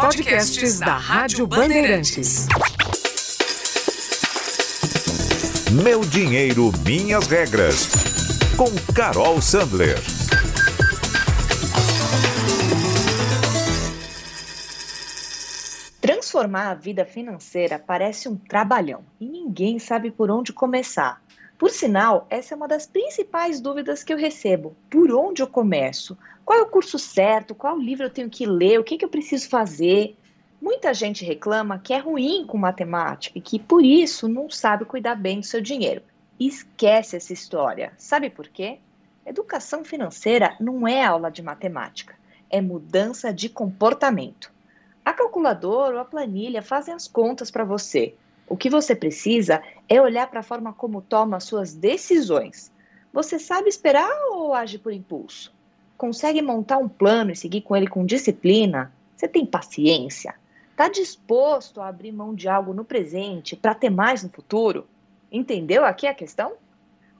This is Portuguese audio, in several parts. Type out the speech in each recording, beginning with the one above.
Podcasts da Rádio Bandeirantes. Meu dinheiro, minhas regras. Com Carol Sandler. Transformar a vida financeira parece um trabalhão e ninguém sabe por onde começar. Por sinal, essa é uma das principais dúvidas que eu recebo. Por onde eu começo? Qual é o curso certo? Qual livro eu tenho que ler? O que, que eu preciso fazer? Muita gente reclama que é ruim com matemática e que por isso não sabe cuidar bem do seu dinheiro. Esquece essa história. Sabe por quê? Educação financeira não é aula de matemática, é mudança de comportamento. A calculadora ou a planilha fazem as contas para você. O que você precisa é olhar para a forma como toma suas decisões. Você sabe esperar ou age por impulso? Consegue montar um plano e seguir com ele com disciplina? Você tem paciência? Está disposto a abrir mão de algo no presente para ter mais no futuro? Entendeu aqui a questão?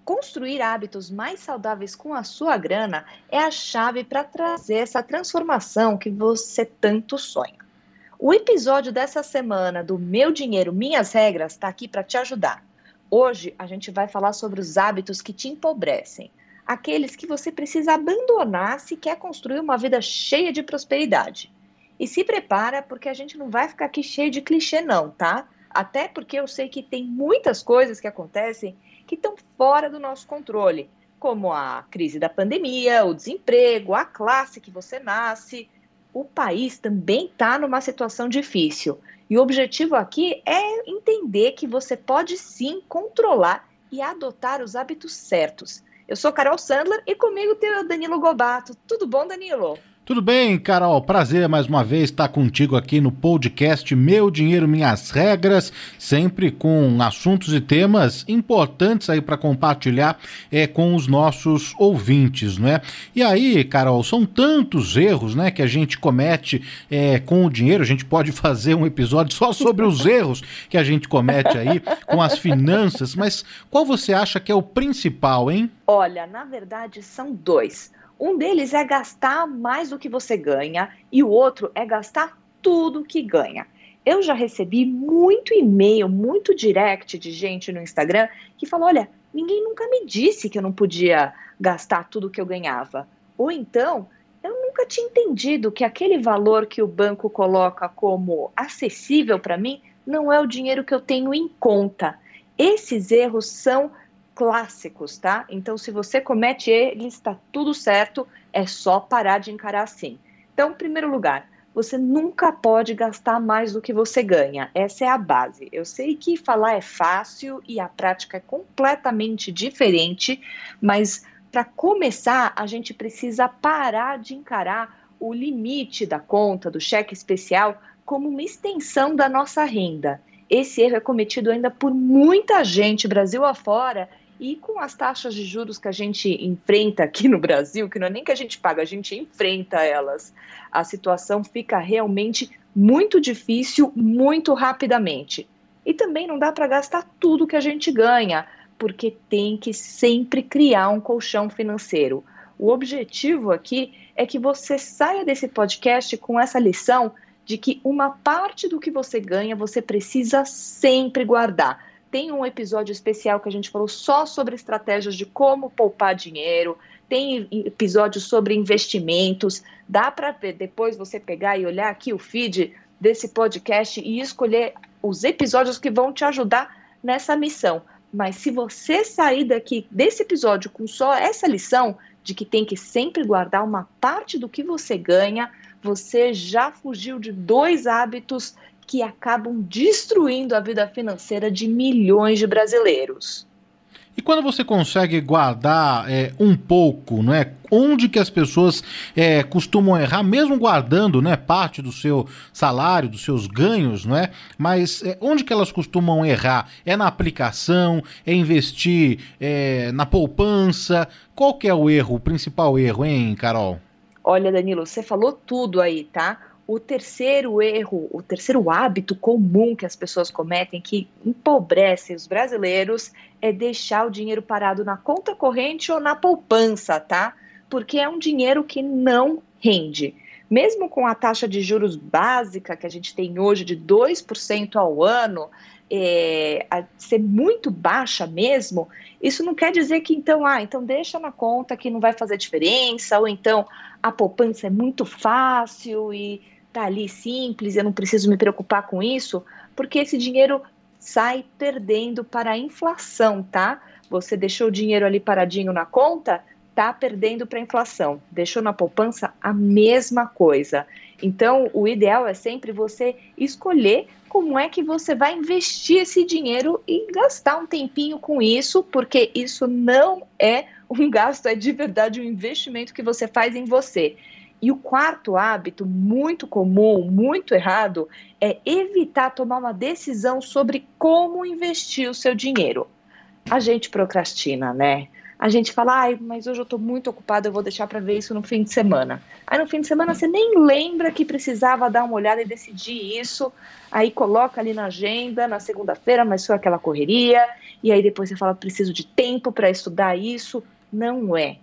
Construir hábitos mais saudáveis com a sua grana é a chave para trazer essa transformação que você tanto sonha. O episódio dessa semana do Meu Dinheiro, Minhas Regras está aqui para te ajudar. Hoje a gente vai falar sobre os hábitos que te empobrecem, aqueles que você precisa abandonar se quer construir uma vida cheia de prosperidade. E se prepara porque a gente não vai ficar aqui cheio de clichê não, tá? Até porque eu sei que tem muitas coisas que acontecem que estão fora do nosso controle, como a crise da pandemia, o desemprego, a classe que você nasce, o país também está numa situação difícil. E o objetivo aqui é entender que você pode sim controlar e adotar os hábitos certos. Eu sou Carol Sandler e comigo tem o Danilo Gobato. Tudo bom, Danilo? Tudo bem, Carol? Prazer mais uma vez estar contigo aqui no podcast Meu Dinheiro Minhas Regras, sempre com assuntos e temas importantes aí para compartilhar é, com os nossos ouvintes, né? E aí, Carol, são tantos erros, né, que a gente comete é, com o dinheiro. A gente pode fazer um episódio só sobre os erros que a gente comete aí com as finanças, mas qual você acha que é o principal, hein? Olha, na verdade são dois. Um deles é gastar mais do que você ganha e o outro é gastar tudo que ganha. Eu já recebi muito e-mail, muito direct de gente no Instagram que falou: olha, ninguém nunca me disse que eu não podia gastar tudo que eu ganhava. Ou então, eu nunca tinha entendido que aquele valor que o banco coloca como acessível para mim não é o dinheiro que eu tenho em conta. Esses erros são clássicos, tá? Então, se você comete eles, está tudo certo, é só parar de encarar assim. Então, em primeiro lugar, você nunca pode gastar mais do que você ganha. Essa é a base. Eu sei que falar é fácil e a prática é completamente diferente, mas para começar, a gente precisa parar de encarar o limite da conta, do cheque especial, como uma extensão da nossa renda. Esse erro é cometido ainda por muita gente, Brasil afora, e com as taxas de juros que a gente enfrenta aqui no Brasil, que não é nem que a gente paga, a gente enfrenta elas, a situação fica realmente muito difícil, muito rapidamente. E também não dá para gastar tudo que a gente ganha, porque tem que sempre criar um colchão financeiro. O objetivo aqui é que você saia desse podcast com essa lição de que uma parte do que você ganha você precisa sempre guardar tem um episódio especial que a gente falou só sobre estratégias de como poupar dinheiro. Tem episódios sobre investimentos. Dá para depois você pegar e olhar aqui o feed desse podcast e escolher os episódios que vão te ajudar nessa missão. Mas se você sair daqui desse episódio com só essa lição de que tem que sempre guardar uma parte do que você ganha, você já fugiu de dois hábitos que acabam destruindo a vida financeira de milhões de brasileiros. E quando você consegue guardar é, um pouco, não é? Onde que as pessoas é, costumam errar, mesmo guardando, né, parte do seu salário, dos seus ganhos, não é? Mas é, onde que elas costumam errar? É na aplicação? É investir é, na poupança? Qual que é o erro, o principal erro, hein, Carol? Olha, Danilo, você falou tudo aí, tá? O terceiro erro, o terceiro hábito comum que as pessoas cometem, que empobrece os brasileiros, é deixar o dinheiro parado na conta corrente ou na poupança, tá? Porque é um dinheiro que não rende. mesmo com a taxa de juros básica que a gente tem hoje de 2% ao ano, é, ser muito baixa mesmo, isso não quer dizer que então, ah, então deixa na conta que não vai fazer diferença, ou então a poupança é muito fácil e tá ali simples, eu não preciso me preocupar com isso, porque esse dinheiro sai perdendo para a inflação, tá? Você deixou o dinheiro ali paradinho na conta, tá perdendo para a inflação. Deixou na poupança a mesma coisa. Então, o ideal é sempre você escolher como é que você vai investir esse dinheiro e gastar um tempinho com isso, porque isso não é um gasto, é de verdade um investimento que você faz em você. E o quarto hábito, muito comum, muito errado, é evitar tomar uma decisão sobre como investir o seu dinheiro. A gente procrastina, né? a gente fala, ai, mas hoje eu estou muito ocupada, eu vou deixar para ver isso no fim de semana. Aí no fim de semana você nem lembra que precisava dar uma olhada e decidir isso, aí coloca ali na agenda, na segunda-feira, mas foi aquela correria, e aí depois você fala, preciso de tempo para estudar isso. Não é.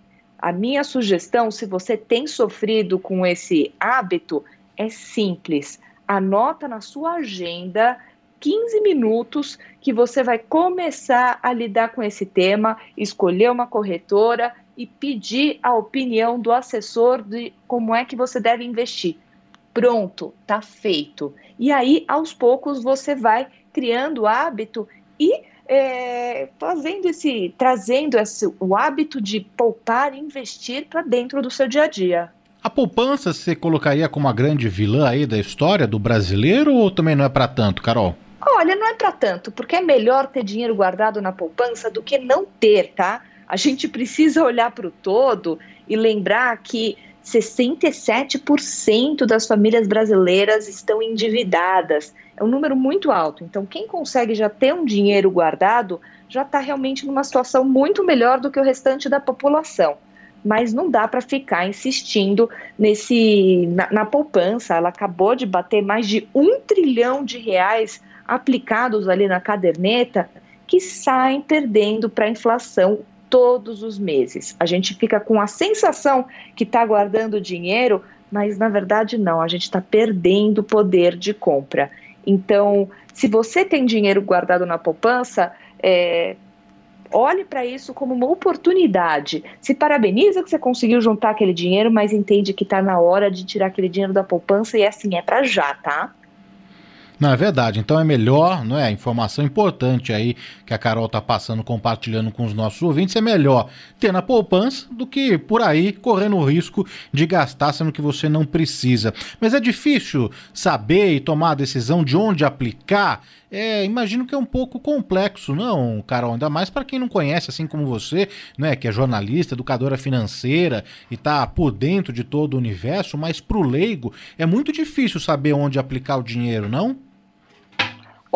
A minha sugestão, se você tem sofrido com esse hábito, é simples. Anota na sua agenda 15 minutos que você vai começar a lidar com esse tema, escolher uma corretora e pedir a opinião do assessor de como é que você deve investir. Pronto, tá feito. E aí, aos poucos, você vai criando hábito e é, fazendo esse, trazendo esse, o hábito de poupar e investir para dentro do seu dia a dia. A poupança você colocaria como a grande vilã aí da história do brasileiro ou também não é para tanto, Carol? Olha, não é para tanto, porque é melhor ter dinheiro guardado na poupança do que não ter, tá? A gente precisa olhar para o todo e lembrar que 67% das famílias brasileiras estão endividadas. É um número muito alto. Então, quem consegue já ter um dinheiro guardado já está realmente numa situação muito melhor do que o restante da população. Mas não dá para ficar insistindo nesse na, na poupança. Ela acabou de bater mais de um trilhão de reais aplicados ali na caderneta que saem perdendo para a inflação todos os meses. A gente fica com a sensação que está guardando dinheiro, mas na verdade não, a gente está perdendo poder de compra. Então, se você tem dinheiro guardado na poupança, é, olhe para isso como uma oportunidade. Se parabeniza que você conseguiu juntar aquele dinheiro, mas entende que está na hora de tirar aquele dinheiro da poupança e assim é para já, tá? Não, é verdade. Então é melhor, não é? A informação importante aí que a Carol tá passando, compartilhando com os nossos ouvintes, é melhor ter na poupança do que por aí correndo o risco de gastar sendo que você não precisa. Mas é difícil saber e tomar a decisão de onde aplicar. É, imagino que é um pouco complexo, não, Carol? Ainda mais para quem não conhece, assim como você, né, que é jornalista, educadora financeira e tá por dentro de todo o universo, mas pro leigo é muito difícil saber onde aplicar o dinheiro, não?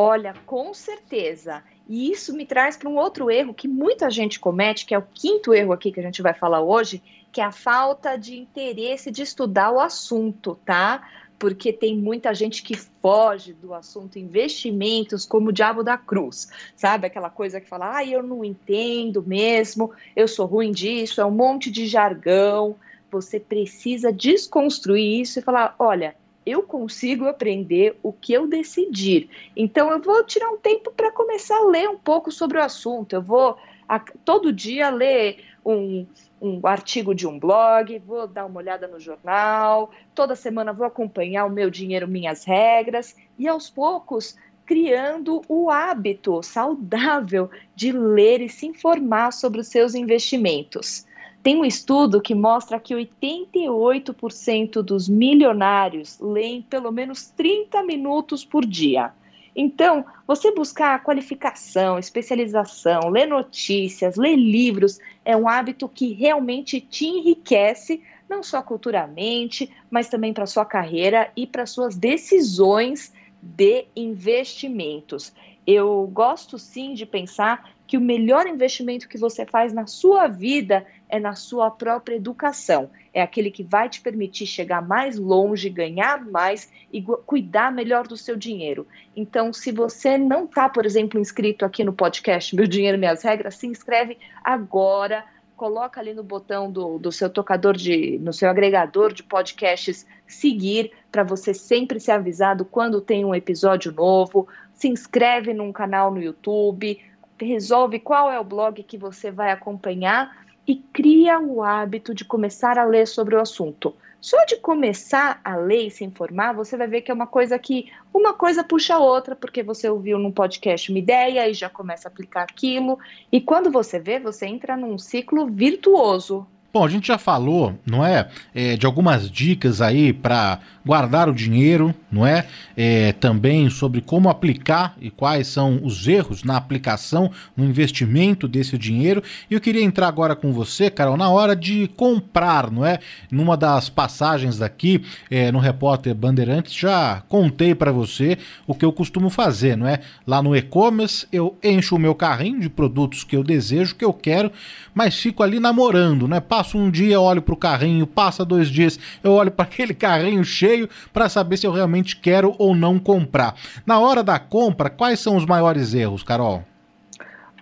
Olha, com certeza. E isso me traz para um outro erro que muita gente comete, que é o quinto erro aqui que a gente vai falar hoje, que é a falta de interesse de estudar o assunto, tá? Porque tem muita gente que foge do assunto investimentos como o diabo da cruz, sabe? Aquela coisa que fala, ah, eu não entendo mesmo, eu sou ruim disso, é um monte de jargão. Você precisa desconstruir isso e falar, olha, eu consigo aprender o que eu decidir. Então, eu vou tirar um tempo para começar a ler um pouco sobre o assunto. Eu vou a, todo dia ler um, um artigo de um blog, vou dar uma olhada no jornal, toda semana vou acompanhar o meu dinheiro, minhas regras, e aos poucos criando o hábito saudável de ler e se informar sobre os seus investimentos. Tem um estudo que mostra que 88% dos milionários leem pelo menos 30 minutos por dia. Então, você buscar qualificação, especialização, ler notícias, ler livros, é um hábito que realmente te enriquece, não só culturalmente, mas também para sua carreira e para suas decisões de investimentos. Eu gosto sim de pensar que o melhor investimento que você faz na sua vida é na sua própria educação. É aquele que vai te permitir chegar mais longe, ganhar mais e cuidar melhor do seu dinheiro. Então, se você não está, por exemplo, inscrito aqui no podcast Meu Dinheiro, Minhas Regras, se inscreve agora coloca ali no botão do, do seu tocador de, no seu agregador de podcasts, seguir para você sempre ser avisado quando tem um episódio novo. Se inscreve num canal no YouTube, resolve qual é o blog que você vai acompanhar e cria o hábito de começar a ler sobre o assunto. Só de começar a ler e se informar, você vai ver que é uma coisa que uma coisa puxa a outra, porque você ouviu num podcast uma ideia e já começa a aplicar aquilo. E quando você vê, você entra num ciclo virtuoso. Bom, a gente já falou, não é, é de algumas dicas aí para guardar o dinheiro, não é? é? Também sobre como aplicar e quais são os erros na aplicação, no investimento desse dinheiro. E eu queria entrar agora com você, Carol, na hora de comprar, não é? Numa das passagens daqui, é, no Repórter Bandeirantes, já contei para você o que eu costumo fazer, não é? Lá no e-commerce, eu encho o meu carrinho de produtos que eu desejo, que eu quero, mas fico ali namorando, não é? Passo um dia, olho para o carrinho, passa dois dias, eu olho para aquele carrinho cheio para saber se eu realmente quero ou não comprar. Na hora da compra, quais são os maiores erros, Carol?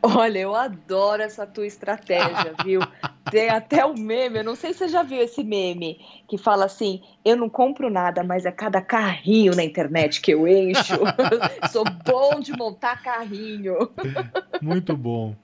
Olha, eu adoro essa tua estratégia, viu? Tem até o um meme, eu não sei se você já viu esse meme, que fala assim: eu não compro nada, mas é cada carrinho na internet que eu encho. Sou bom de montar carrinho. Muito bom.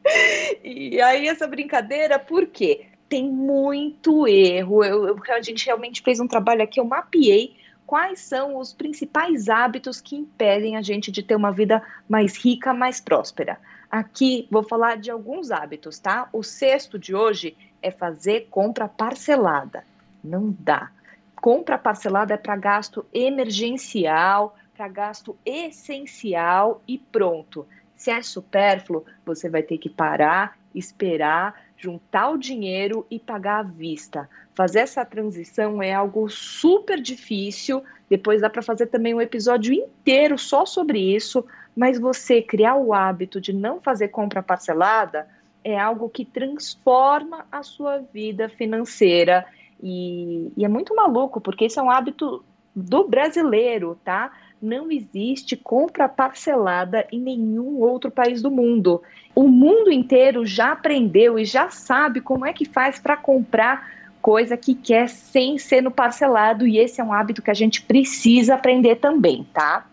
E aí, essa brincadeira, por quê? Tem muito erro. Eu, eu, a gente realmente fez um trabalho aqui, eu mapeei quais são os principais hábitos que impedem a gente de ter uma vida mais rica, mais próspera. Aqui vou falar de alguns hábitos, tá? O sexto de hoje é fazer compra parcelada. Não dá. Compra parcelada é para gasto emergencial, para gasto essencial e pronto. Se é supérfluo, você vai ter que parar, esperar juntar o dinheiro e pagar à vista. Fazer essa transição é algo super difícil. Depois dá para fazer também um episódio inteiro só sobre isso. Mas você criar o hábito de não fazer compra parcelada é algo que transforma a sua vida financeira. E, e é muito maluco, porque isso é um hábito do brasileiro, tá? Não existe compra parcelada em nenhum outro país do mundo. O mundo inteiro já aprendeu e já sabe como é que faz para comprar coisa que quer sem ser no parcelado, e esse é um hábito que a gente precisa aprender também, tá?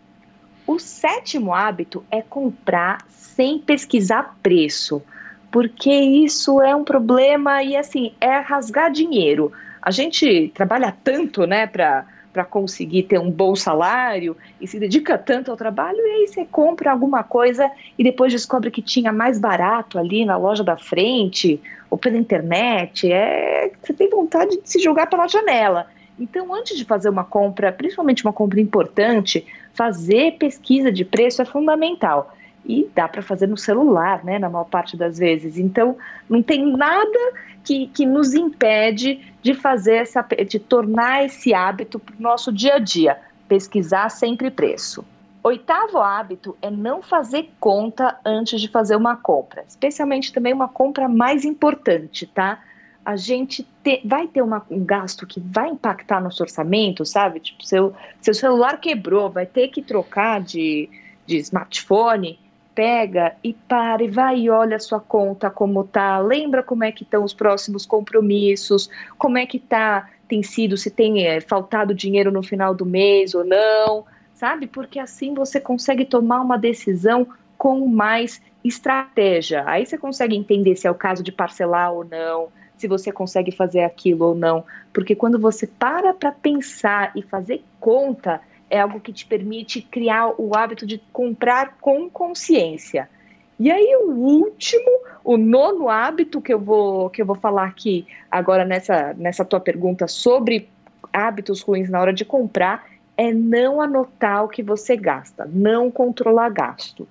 O sétimo hábito é comprar sem pesquisar preço, porque isso é um problema e assim, é rasgar dinheiro. A gente trabalha tanto, né, para para conseguir ter um bom salário e se dedica tanto ao trabalho, e aí você compra alguma coisa e depois descobre que tinha mais barato ali na loja da frente ou pela internet. É, você tem vontade de se jogar pela janela. Então, antes de fazer uma compra, principalmente uma compra importante, fazer pesquisa de preço é fundamental e dá para fazer no celular, né, na maior parte das vezes. Então, não tem nada que, que nos impede de fazer essa, de tornar esse hábito para o nosso dia a dia, pesquisar sempre preço. Oitavo hábito é não fazer conta antes de fazer uma compra, especialmente também uma compra mais importante, tá? A gente te, vai ter uma, um gasto que vai impactar no seu orçamento, sabe? Tipo, seu, seu celular quebrou, vai ter que trocar de, de smartphone pega e para e vai e olha a sua conta como tá, lembra como é que estão os próximos compromissos, como é que tá, tem sido, se tem é, faltado dinheiro no final do mês ou não, sabe? Porque assim você consegue tomar uma decisão com mais estratégia. Aí você consegue entender se é o caso de parcelar ou não, se você consegue fazer aquilo ou não, porque quando você para para pensar e fazer conta, é algo que te permite criar o hábito de comprar com consciência. E aí o último, o nono hábito que eu vou que eu vou falar aqui agora nessa nessa tua pergunta sobre hábitos ruins na hora de comprar é não anotar o que você gasta, não controlar gasto.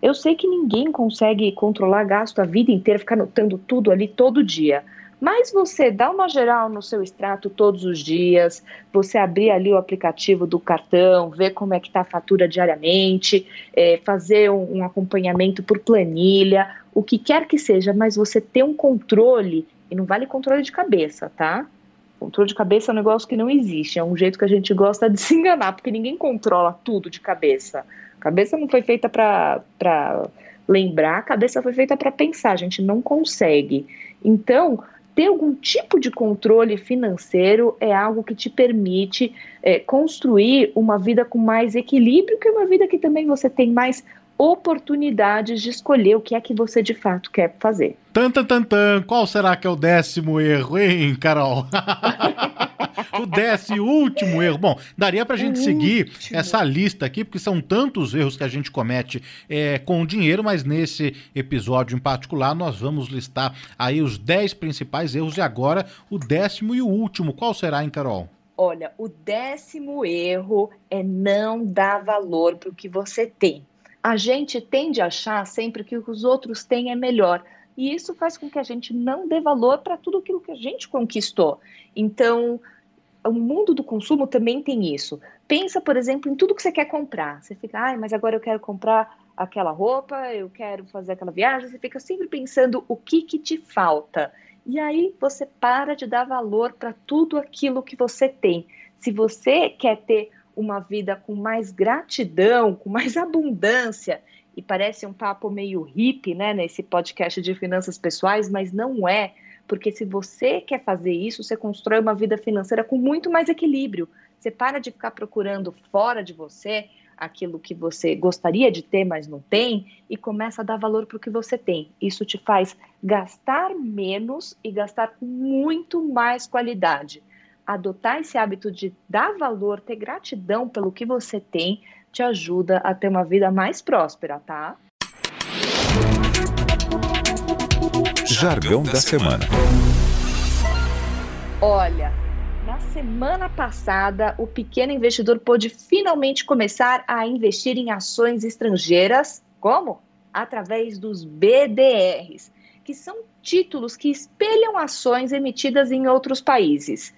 Eu sei que ninguém consegue controlar gasto a vida inteira, ficar anotando tudo ali todo dia. Mas você dá uma geral no seu extrato todos os dias, você abrir ali o aplicativo do cartão, ver como é que está a fatura diariamente, é, fazer um, um acompanhamento por planilha, o que quer que seja, mas você ter um controle, e não vale controle de cabeça, tá? Controle de cabeça é um negócio que não existe, é um jeito que a gente gosta de se enganar, porque ninguém controla tudo de cabeça. Cabeça não foi feita para lembrar, a cabeça foi feita para pensar, a gente não consegue. Então, ter algum tipo de controle financeiro é algo que te permite é, construir uma vida com mais equilíbrio, que é uma vida que também você tem mais oportunidades de escolher o que é que você de fato quer fazer. Tan, tan, tan, tan. Qual será que é o décimo erro, hein, Carol? o décimo último erro. Bom, daria pra gente o seguir último. essa lista aqui, porque são tantos erros que a gente comete é, com o dinheiro, mas nesse episódio em particular nós vamos listar aí os dez principais erros e agora o décimo e o último. Qual será, hein, Carol? Olha, o décimo erro é não dar valor para o que você tem a gente tende a achar sempre que o que os outros têm é melhor. E isso faz com que a gente não dê valor para tudo aquilo que a gente conquistou. Então, o mundo do consumo também tem isso. Pensa, por exemplo, em tudo que você quer comprar. Você fica, ai, mas agora eu quero comprar aquela roupa, eu quero fazer aquela viagem. Você fica sempre pensando o que, que te falta. E aí você para de dar valor para tudo aquilo que você tem. Se você quer ter uma vida com mais gratidão, com mais abundância. E parece um papo meio hippie, né, nesse podcast de finanças pessoais, mas não é, porque se você quer fazer isso, você constrói uma vida financeira com muito mais equilíbrio. Você para de ficar procurando fora de você aquilo que você gostaria de ter, mas não tem, e começa a dar valor para o que você tem. Isso te faz gastar menos e gastar com muito mais qualidade adotar esse hábito de dar valor, ter gratidão pelo que você tem, te ajuda a ter uma vida mais próspera, tá? Jargão da semana. Olha, na semana passada, o pequeno investidor pôde finalmente começar a investir em ações estrangeiras. Como? Através dos BDRs, que são títulos que espelham ações emitidas em outros países.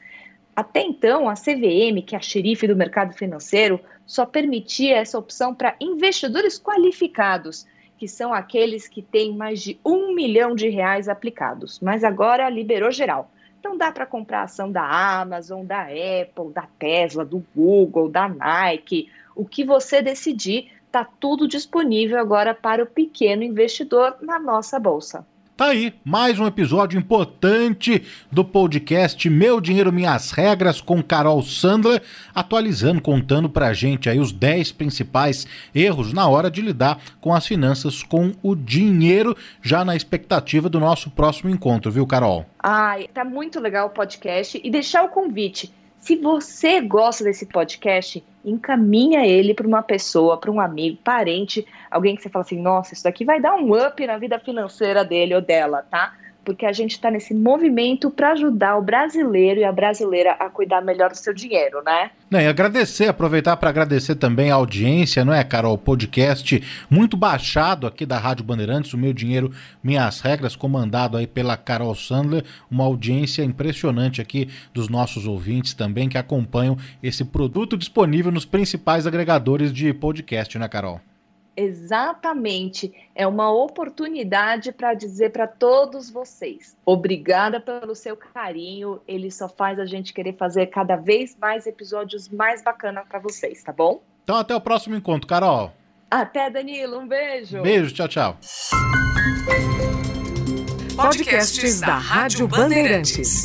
Até então, a CVM, que é a xerife do mercado financeiro, só permitia essa opção para investidores qualificados, que são aqueles que têm mais de um milhão de reais aplicados. Mas agora liberou geral. Então dá para comprar ação da Amazon, da Apple, da Tesla, do Google, da Nike, o que você decidir, está tudo disponível agora para o pequeno investidor na nossa bolsa. Tá aí, mais um episódio importante do podcast Meu Dinheiro Minhas Regras com Carol Sandler, atualizando, contando pra gente aí os 10 principais erros na hora de lidar com as finanças, com o dinheiro, já na expectativa do nosso próximo encontro, viu, Carol? Ai, tá muito legal o podcast e deixar o convite se você gosta desse podcast, encaminha ele para uma pessoa, para um amigo, parente, alguém que você fala assim: nossa, isso daqui vai dar um up na vida financeira dele ou dela, tá? Porque a gente está nesse movimento para ajudar o brasileiro e a brasileira a cuidar melhor do seu dinheiro, né? e agradecer, aproveitar para agradecer também a audiência, não é, Carol? Podcast muito baixado aqui da Rádio Bandeirantes, o Meu Dinheiro, Minhas Regras, comandado aí pela Carol Sandler, uma audiência impressionante aqui dos nossos ouvintes também que acompanham esse produto disponível nos principais agregadores de podcast, né, Carol? Exatamente. É uma oportunidade para dizer para todos vocês: obrigada pelo seu carinho. Ele só faz a gente querer fazer cada vez mais episódios mais bacanas para vocês, tá bom? Então, até o próximo encontro, Carol. Até, Danilo. Um beijo. Beijo, tchau, tchau. Podcasts da Rádio Bandeirantes.